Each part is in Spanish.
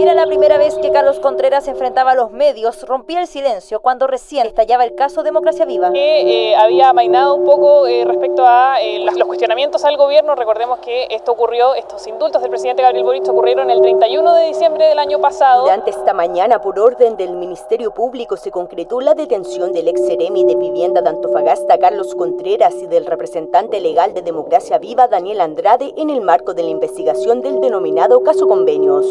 Era la primera vez que Carlos Contreras enfrentaba a los medios, rompía el silencio cuando recién estallaba el caso Democracia Viva. Que eh, había amainado un poco eh, respecto a eh, los cuestionamientos al gobierno. Recordemos que esto ocurrió, estos indultos del presidente Gabriel Boric ocurrieron el 31 de diciembre del año pasado. Durante esta mañana, por orden del Ministerio Público, se concretó la detención del ex seremi de vivienda de Antofagasta, Carlos Contreras, y del representante legal de Democracia Viva, Daniel Andrade, en el marco de la investigación del denominado caso convenios.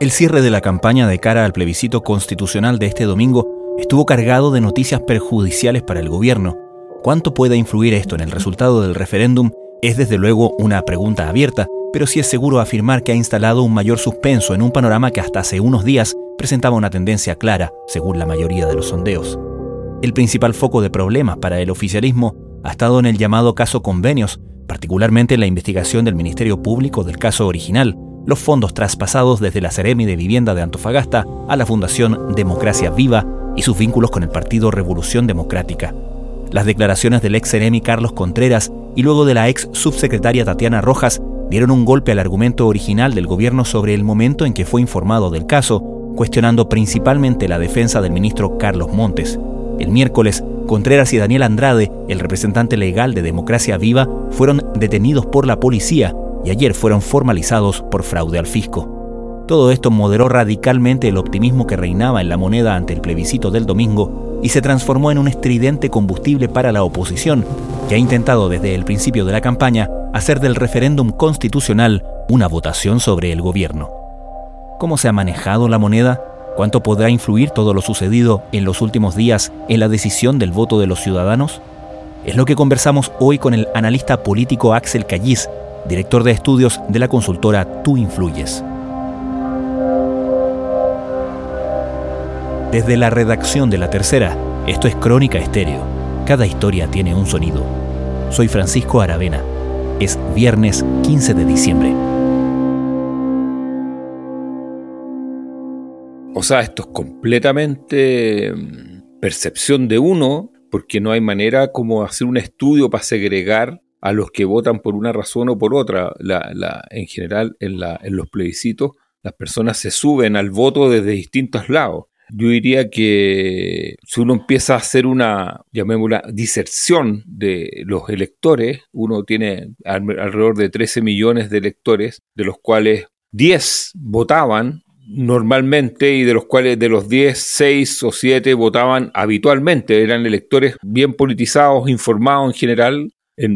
El cierre de la campaña de cara al plebiscito constitucional de este domingo estuvo cargado de noticias perjudiciales para el gobierno. ¿Cuánto puede influir esto en el resultado del referéndum? Es desde luego una pregunta abierta, pero sí es seguro afirmar que ha instalado un mayor suspenso en un panorama que hasta hace unos días presentaba una tendencia clara, según la mayoría de los sondeos. El principal foco de problemas para el oficialismo ha estado en el llamado caso convenios, particularmente en la investigación del Ministerio Público del caso original, los fondos traspasados desde la Ceremi de Vivienda de Antofagasta a la Fundación Democracia Viva y sus vínculos con el Partido Revolución Democrática. Las declaraciones del ex Ceremi Carlos Contreras y luego de la ex subsecretaria Tatiana Rojas dieron un golpe al argumento original del gobierno sobre el momento en que fue informado del caso, cuestionando principalmente la defensa del ministro Carlos Montes. El miércoles, Contreras y Daniel Andrade, el representante legal de Democracia Viva, fueron detenidos por la policía y ayer fueron formalizados por fraude al fisco. Todo esto moderó radicalmente el optimismo que reinaba en la moneda ante el plebiscito del domingo y se transformó en un estridente combustible para la oposición, que ha intentado desde el principio de la campaña hacer del referéndum constitucional una votación sobre el gobierno. ¿Cómo se ha manejado la moneda? ¿Cuánto podrá influir todo lo sucedido en los últimos días en la decisión del voto de los ciudadanos? Es lo que conversamos hoy con el analista político Axel Callis, director de estudios de la consultora Tú Influyes. Desde la redacción de La Tercera, esto es Crónica Estéreo. Cada historia tiene un sonido. Soy Francisco Aravena. Es viernes 15 de diciembre. O sea, esto es completamente mm, percepción de uno, porque no hay manera como hacer un estudio para segregar a los que votan por una razón o por otra. La, en general, en, la, en los plebiscitos, las personas se suben al voto desde distintos lados. Yo diría que si uno empieza a hacer una, llamémosla, diserción de los electores, uno tiene alrededor de 13 millones de electores, de los cuales 10 votaban normalmente y de los cuales de los 10, 6 o 7 votaban habitualmente. Eran electores bien politizados, informados en general,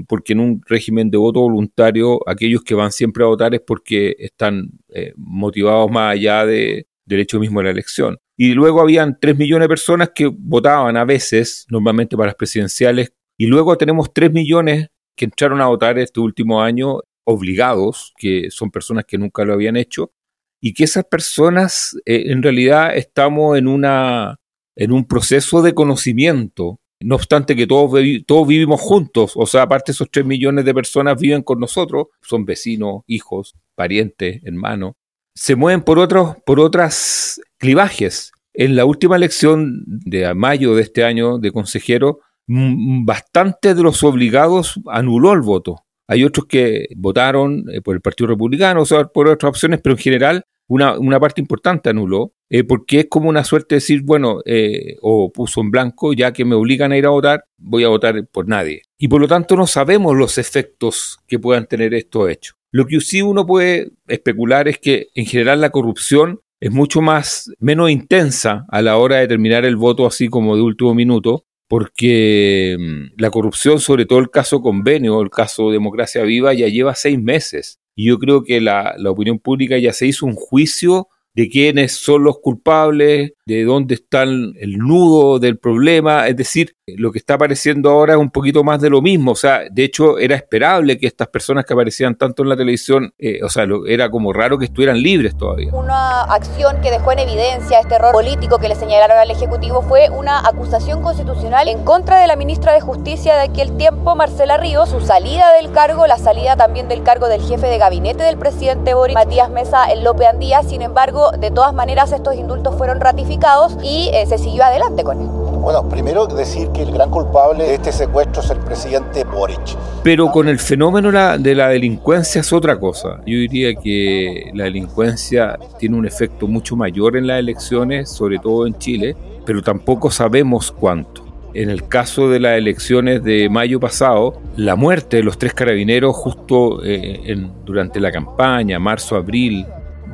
porque en un régimen de voto voluntario aquellos que van siempre a votar es porque están eh, motivados más allá de, del hecho mismo de la elección. Y luego habían 3 millones de personas que votaban a veces, normalmente para las presidenciales, y luego tenemos 3 millones que entraron a votar este último año obligados, que son personas que nunca lo habían hecho, y que esas personas eh, en realidad estamos en, una, en un proceso de conocimiento no obstante que todos, todos vivimos juntos, o sea, aparte esos tres millones de personas viven con nosotros, son vecinos, hijos, parientes, hermanos, se mueven por otros, por otras clivajes. En la última elección de mayo de este año de consejero, bastante de los obligados anuló el voto. Hay otros que votaron eh, por el Partido Republicano, o sea, por otras opciones, pero en general una, una parte importante anuló, eh, porque es como una suerte de decir, bueno, eh, o puso en blanco, ya que me obligan a ir a votar, voy a votar por nadie. Y por lo tanto no sabemos los efectos que puedan tener estos hechos. Lo que sí uno puede especular es que en general la corrupción es mucho más, menos intensa a la hora de terminar el voto así como de último minuto, porque mm, la corrupción, sobre todo el caso convenio, el caso Democracia Viva, ya lleva seis meses. Y yo creo que la, la opinión pública ya se hizo un juicio de quiénes son los culpables, de dónde está el nudo del problema, es decir, lo que está apareciendo ahora es un poquito más de lo mismo, o sea, de hecho era esperable que estas personas que aparecían tanto en la televisión, eh, o sea, era como raro que estuvieran libres todavía. Una acción que dejó en evidencia este error político que le señalaron al Ejecutivo fue una acusación constitucional en contra de la ministra de Justicia de aquel tiempo, Marcela Ríos, su salida del cargo, la salida también del cargo del jefe de gabinete del presidente Boris Matías Mesa en López Andía, sin embargo, de todas maneras estos indultos fueron ratificados y eh, se siguió adelante con él. Bueno, primero decir que el gran culpable de este secuestro es el presidente Boric. Pero con el fenómeno de la delincuencia es otra cosa. Yo diría que la delincuencia tiene un efecto mucho mayor en las elecciones, sobre todo en Chile, pero tampoco sabemos cuánto. En el caso de las elecciones de mayo pasado, la muerte de los tres carabineros justo eh, durante la campaña, marzo-abril,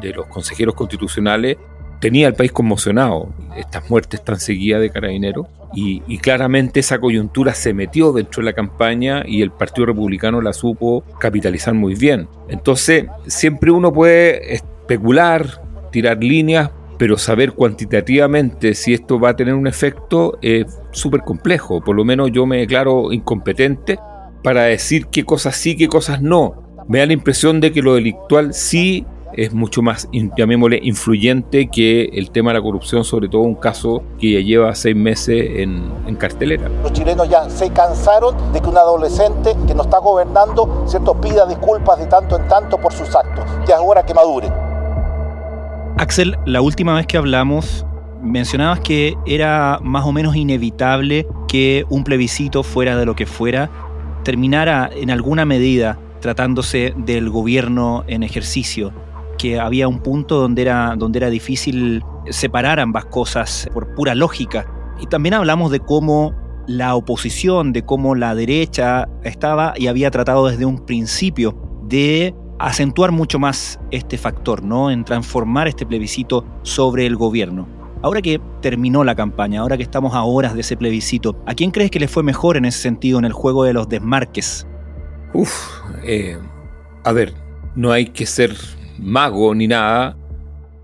de los consejeros constitucionales, tenía al país conmocionado. Estas muertes tan seguidas de carabineros. Y, y, claramente esa coyuntura se metió dentro de la campaña y el Partido Republicano la supo capitalizar muy bien. Entonces, siempre uno puede especular, tirar líneas, pero saber cuantitativamente si esto va a tener un efecto es súper complejo. Por lo menos yo me declaro incompetente para decir qué cosas sí, qué cosas no. Me da la impresión de que lo delictual sí es mucho más, llamémosle, influyente que el tema de la corrupción, sobre todo un caso que ya lleva seis meses en, en, cartelera. Los chilenos ya se cansaron de que un adolescente que nos está gobernando, ¿cierto?, pida disculpas de tanto en tanto por sus actos. Ya es hora que madure. Axel, la última vez que hablamos mencionabas que era más o menos inevitable que un plebiscito, fuera de lo que fuera, terminara en alguna medida tratándose del gobierno en ejercicio, que había un punto donde era, donde era difícil separar ambas cosas por pura lógica. Y también hablamos de cómo la oposición, de cómo la derecha estaba y había tratado desde un principio de acentuar mucho más este factor, ¿no? En transformar este plebiscito sobre el gobierno. Ahora que terminó la campaña, ahora que estamos a horas de ese plebiscito, ¿a quién crees que le fue mejor en ese sentido en el juego de los desmarques? Uf, eh, a ver, no hay que ser mago ni nada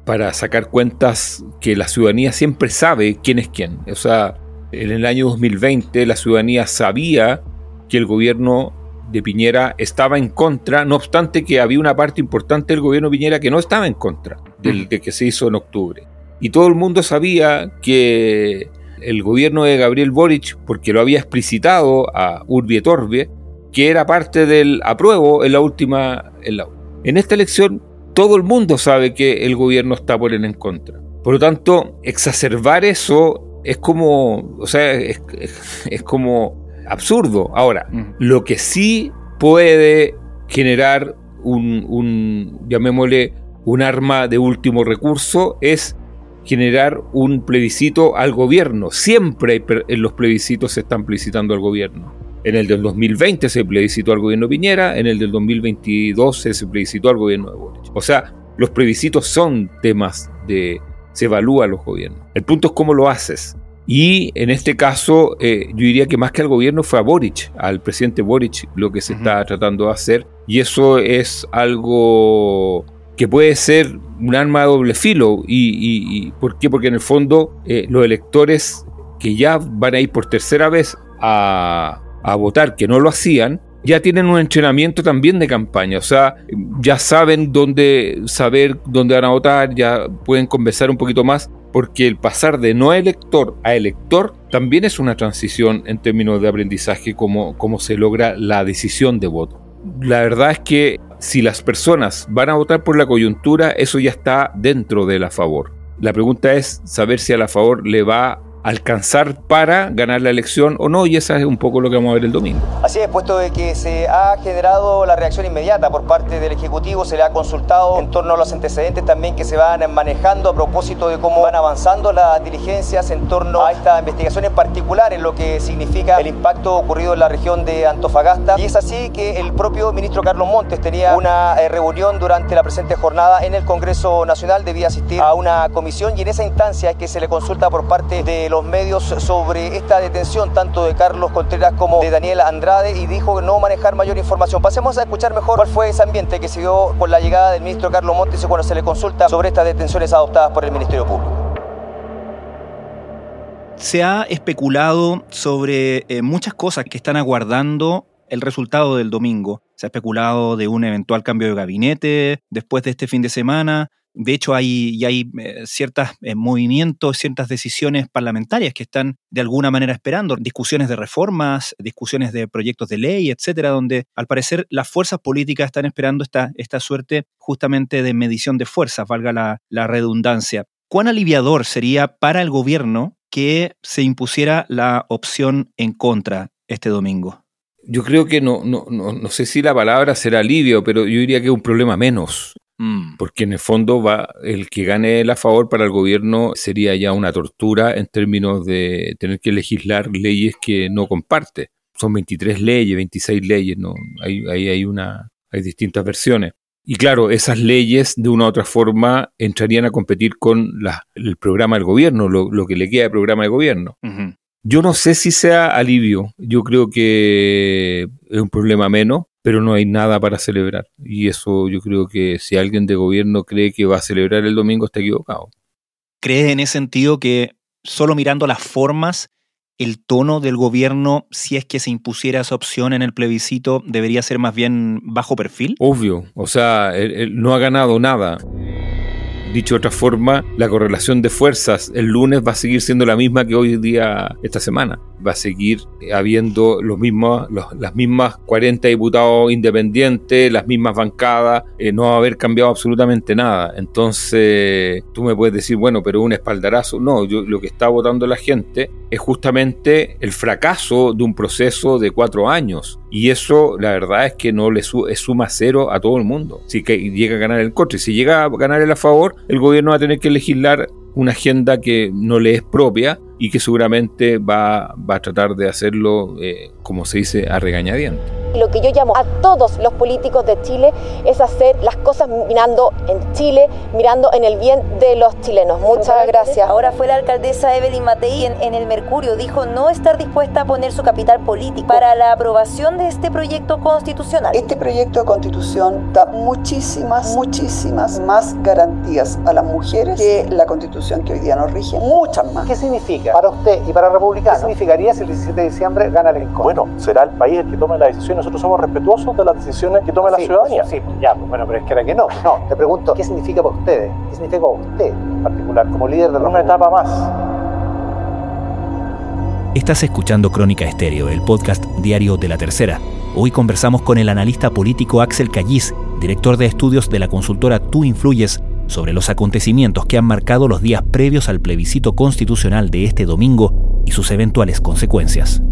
para sacar cuentas que la ciudadanía siempre sabe quién es quién. O sea, en el año 2020 la ciudadanía sabía que el gobierno de Piñera estaba en contra, no obstante que había una parte importante del gobierno de Piñera que no estaba en contra del de que se hizo en octubre. Y todo el mundo sabía que el gobierno de Gabriel Boric, porque lo había explicitado a Urbi et Orbe, que era parte del apruebo en la última... En, la, en esta elección todo el mundo sabe que el gobierno está por él en contra. Por lo tanto, exacerbar eso es como, o sea, es, es como absurdo. Ahora, lo que sí puede generar un, un, llamémosle, un arma de último recurso es generar un plebiscito al gobierno. Siempre en los plebiscitos se están plebiscitando al gobierno. En el del 2020 se plebiscitó al gobierno Piñera, en el del 2022 se plebiscitó al gobierno de Boric. O sea, los plebiscitos son temas de... se evalúa los gobiernos. El punto es cómo lo haces. Y en este caso, eh, yo diría que más que al gobierno fue a Boric, al presidente Boric, lo que se está tratando de hacer. Y eso es algo que puede ser un arma de doble filo. ¿Y, por qué? Porque en el fondo eh, los electores que ya van a ir por tercera vez a, a votar, que no lo hacían, ya tienen un entrenamiento también de campaña, o sea, ya saben dónde saber dónde van a votar, ya pueden conversar un poquito más porque el pasar de no elector a elector también es una transición en términos de aprendizaje, como, se logra la decisión de voto. La verdad es que si las personas van a votar por la coyuntura, eso ya está dentro de la favor. La pregunta es saber si a la favor le va alcanzar para ganar la elección o no, y esa es un poco lo que vamos a ver el domingo. Así es, puesto de que se ha generado la reacción inmediata por parte del Ejecutivo, se le ha consultado en torno a los antecedentes también que se van manejando a propósito de cómo van avanzando las diligencias en torno a esta investigación en particular, en lo que significa el impacto ocurrido en la región de Antofagasta. Y es así que el propio ministro Carlos Montes tenía una eh, reunión durante la presente jornada en el Congreso Nacional, debía asistir a una comisión y en esa instancia es que se le consulta por parte de los los medios sobre esta detención, tanto de Carlos Contreras como de Daniel Andrade, y dijo no manejar mayor información. Pasemos a escuchar mejor cuál fue ese ambiente que se dio con la llegada del ministro Carlos Montes cuando se le consulta sobre estas detenciones adoptadas por el Ministerio Público. Se ha especulado sobre eh, muchas cosas que están aguardando el resultado del domingo. Se ha especulado de un eventual cambio de gabinete después de este fin de semana. De hecho, hay, hay eh, ciertos eh, movimientos, ciertas decisiones parlamentarias que están de alguna manera esperando, discusiones de reformas, discusiones de proyectos de ley, etcétera, donde al parecer las fuerzas políticas están esperando esta, esta suerte justamente de medición de fuerzas, valga la, la redundancia. ¿Cuán aliviador sería para el gobierno que se impusiera la opción en contra este domingo? Yo creo que no, no, no, no sé si la palabra será alivio, pero yo diría que es un problema menos. Mm. Porque en el fondo va el que gane el a favor para el gobierno sería ya una tortura en términos de tener que legislar leyes que no comparte. Son 23 leyes, 26 leyes, ¿no? Ahí hay, hay, una, hay distintas versiones. Y claro, esas leyes de una u otra forma entrarían a competir con la, el programa del gobierno, lo, lo, que le queda de programa de gobierno. Yo no sé si sea alivio, yo creo que es un problema menos, pero no hay nada para celebrar. Y eso yo creo que si alguien de gobierno cree que va a celebrar el domingo está equivocado. ¿Crees en ese sentido que solo mirando las formas, el tono del gobierno, si es que se impusiera esa opción en el plebiscito, debería ser más bien bajo perfil? Obvio, o sea, él, no ha ganado nada. Dicho de otra forma, la correlación de fuerzas el lunes va a seguir siendo la misma que hoy día, esta semana. Va a seguir habiendo los mismos, las mismas 40 diputados independientes, las mismas bancadas, eh, no va a haber cambiado absolutamente nada. Entonces, tú me puedes decir, bueno, pero un espaldarazo. No, yo, lo que está votando la gente es justamente el fracaso de un proceso de cuatro años. Y eso, la verdad es que no le suma cero a todo el mundo. Si que llega a ganar el coche, si llega a ganar el a favor, el gobierno va a tener que legislar una agenda que no le es propia y que seguramente va, va a tratar de hacerlo, eh, como se dice, a regañadientes. Lo que yo llamo a todos los políticos de Chile es hacer las cosas mirando en Chile, mirando en el bien de los chilenos. Muchas gracias. Ahora fue la alcaldesa Evelyn Matei en, en el Mercurio, dijo no estar dispuesta a poner su capital político para la aprobación de este proyecto constitucional. Este proyecto de constitución da muchísimas, muchísimas más garantías a las mujeres que la constitución que hoy día nos rige. Muchas más. ¿Qué significa? Para usted y para Republicano. ¿Qué significaría si el 17 de diciembre gana el Rincón? Bueno, será el país el que tome la decisión. Nosotros somos respetuosos de las decisiones que tome la ciudadanía. Sí, ya, pues, bueno, pero es que era que no. No, te pregunto, ¿qué significa para ustedes? ¿Qué significa para usted en particular, como líder de Una etapa más. Estás escuchando Crónica Estéreo, el podcast diario de la tercera. Hoy conversamos con el analista político Axel Callis, director de estudios de la consultora Tú Influyes, sobre los acontecimientos que han marcado los días previos al plebiscito constitucional de este domingo y sus eventuales consecuencias.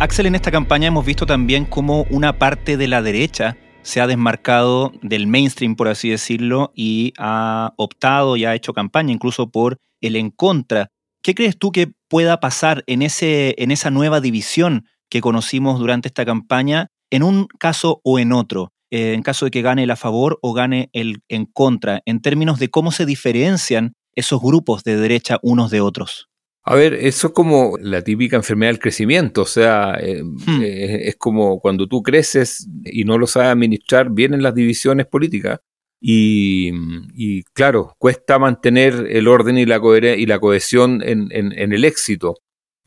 Axel, en esta campaña hemos visto también cómo una parte de la derecha se ha desmarcado del mainstream, por así decirlo, y ha optado y ha hecho campaña incluso por el en contra. ¿Qué crees tú que pueda pasar en, ese, en esa nueva división que conocimos durante esta campaña en un caso o en otro? Eh, en caso de que gane el a favor o gane el en contra, en términos de cómo se diferencian esos grupos de derecha unos de otros? A ver, eso es como la típica enfermedad del crecimiento, o sea, eh, hmm. eh, es como cuando tú creces y no lo sabes administrar, vienen las divisiones políticas y, claro, cuesta mantener el orden y la, y la cohesión en, en el éxito.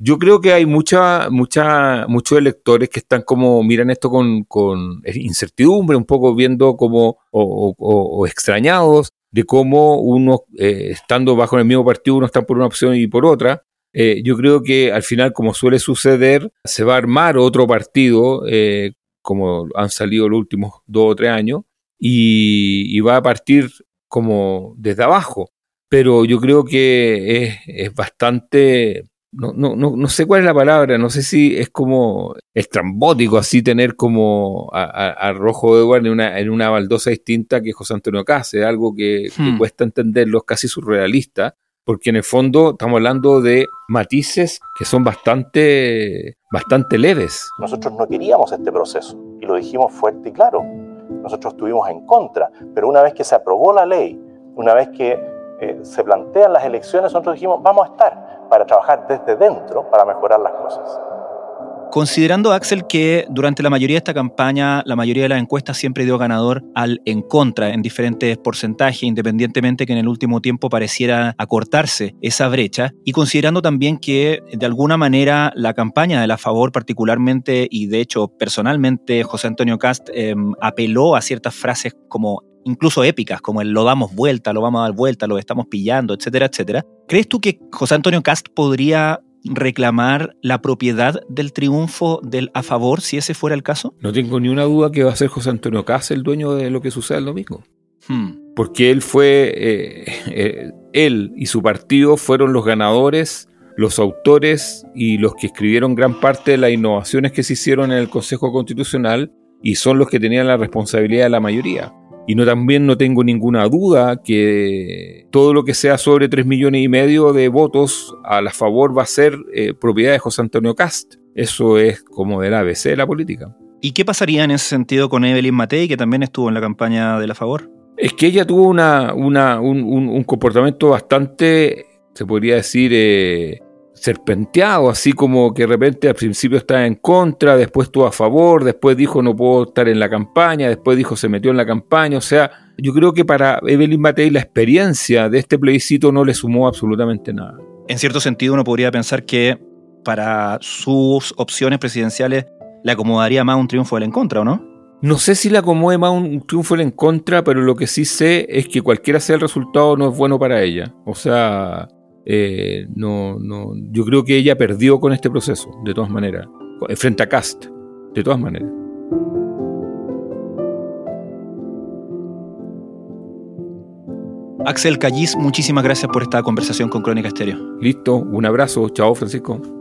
Yo creo que hay mucha, mucha, muchos electores que están como, miran esto con, incertidumbre, un poco viendo como, o, extrañados de cómo uno, eh, estando bajo el mismo partido, uno está por una opción y por otra. Eh, yo creo que al final, como suele suceder, se va a armar otro partido, eh, como han salido los últimos dos o tres años, y, va a partir como desde abajo. Pero yo creo que es bastante no, no, no, no sé cuál es la palabra, no sé si es como estrambótico así tener como a, Rojo Edward en una, en una baldosa distinta que José Antonio Case, algo que, hmm. cuesta entenderlo, es casi surrealista, porque en el fondo estamos hablando de matices que son bastante, bastante leves. Nosotros no queríamos este proceso y lo dijimos fuerte y claro. Nosotros estuvimos en contra, pero una vez que se aprobó la ley, una vez que eh, se plantean las elecciones, nosotros dijimos, vamos a estar para trabajar desde dentro para mejorar las cosas. Considerando, Axel, que durante la mayoría de esta campaña, la mayoría de las encuestas siempre dio ganador al en contra en diferentes porcentajes, independientemente que en el último tiempo pareciera acortarse esa brecha, y considerando también que de alguna manera la campaña de la favor particularmente, y de hecho personalmente José Antonio Cast em, apeló a ciertas frases como incluso épicas, como el lo damos vuelta, lo vamos a dar vuelta, lo estamos pillando, etcétera, etcétera. ¿Crees tú que José Antonio Cast podría reclamar la propiedad del triunfo del a favor si ese fuera el caso? No tengo ni una duda que va a ser José Antonio Cast el dueño de lo que suceda el domingo. Hmm. porque él fue, eh, eh, él y su partido fueron los ganadores, los autores y los que escribieron gran parte de las innovaciones que se hicieron en el Consejo Constitucional y son los que tenían la responsabilidad de la mayoría. Y no también no tengo ninguna duda que todo lo que sea sobre 3 millones y medio de votos a la favor va a ser eh, propiedad de José Antonio Cast. Eso es como del ABC de la política. ¿Y qué pasaría en ese sentido con Evelyn Matei, que también estuvo en la campaña de la favor? Es que ella tuvo una, un, comportamiento bastante, se podría decir, eh, serpenteado, así como que de repente al principio estaba en contra, después estuvo a favor, después dijo no puedo estar en la campaña, después dijo se metió en la campaña, o sea, yo creo que para Evelyn Matei la experiencia de este plebiscito no le sumó absolutamente nada. En cierto sentido uno podría pensar que para sus opciones presidenciales le acomodaría más un triunfo del en contra, ¿o no? No sé si le acomode más un triunfo del en contra, pero lo que sí sé es que cualquiera sea el resultado no es bueno para ella. O sea, eh, no, no, yo creo que ella perdió con este proceso, de todas maneras, frente a Cast, de todas maneras. Axel Callis, muchísimas gracias por esta conversación con Crónica Estéreo. Listo, un abrazo, chao Francisco.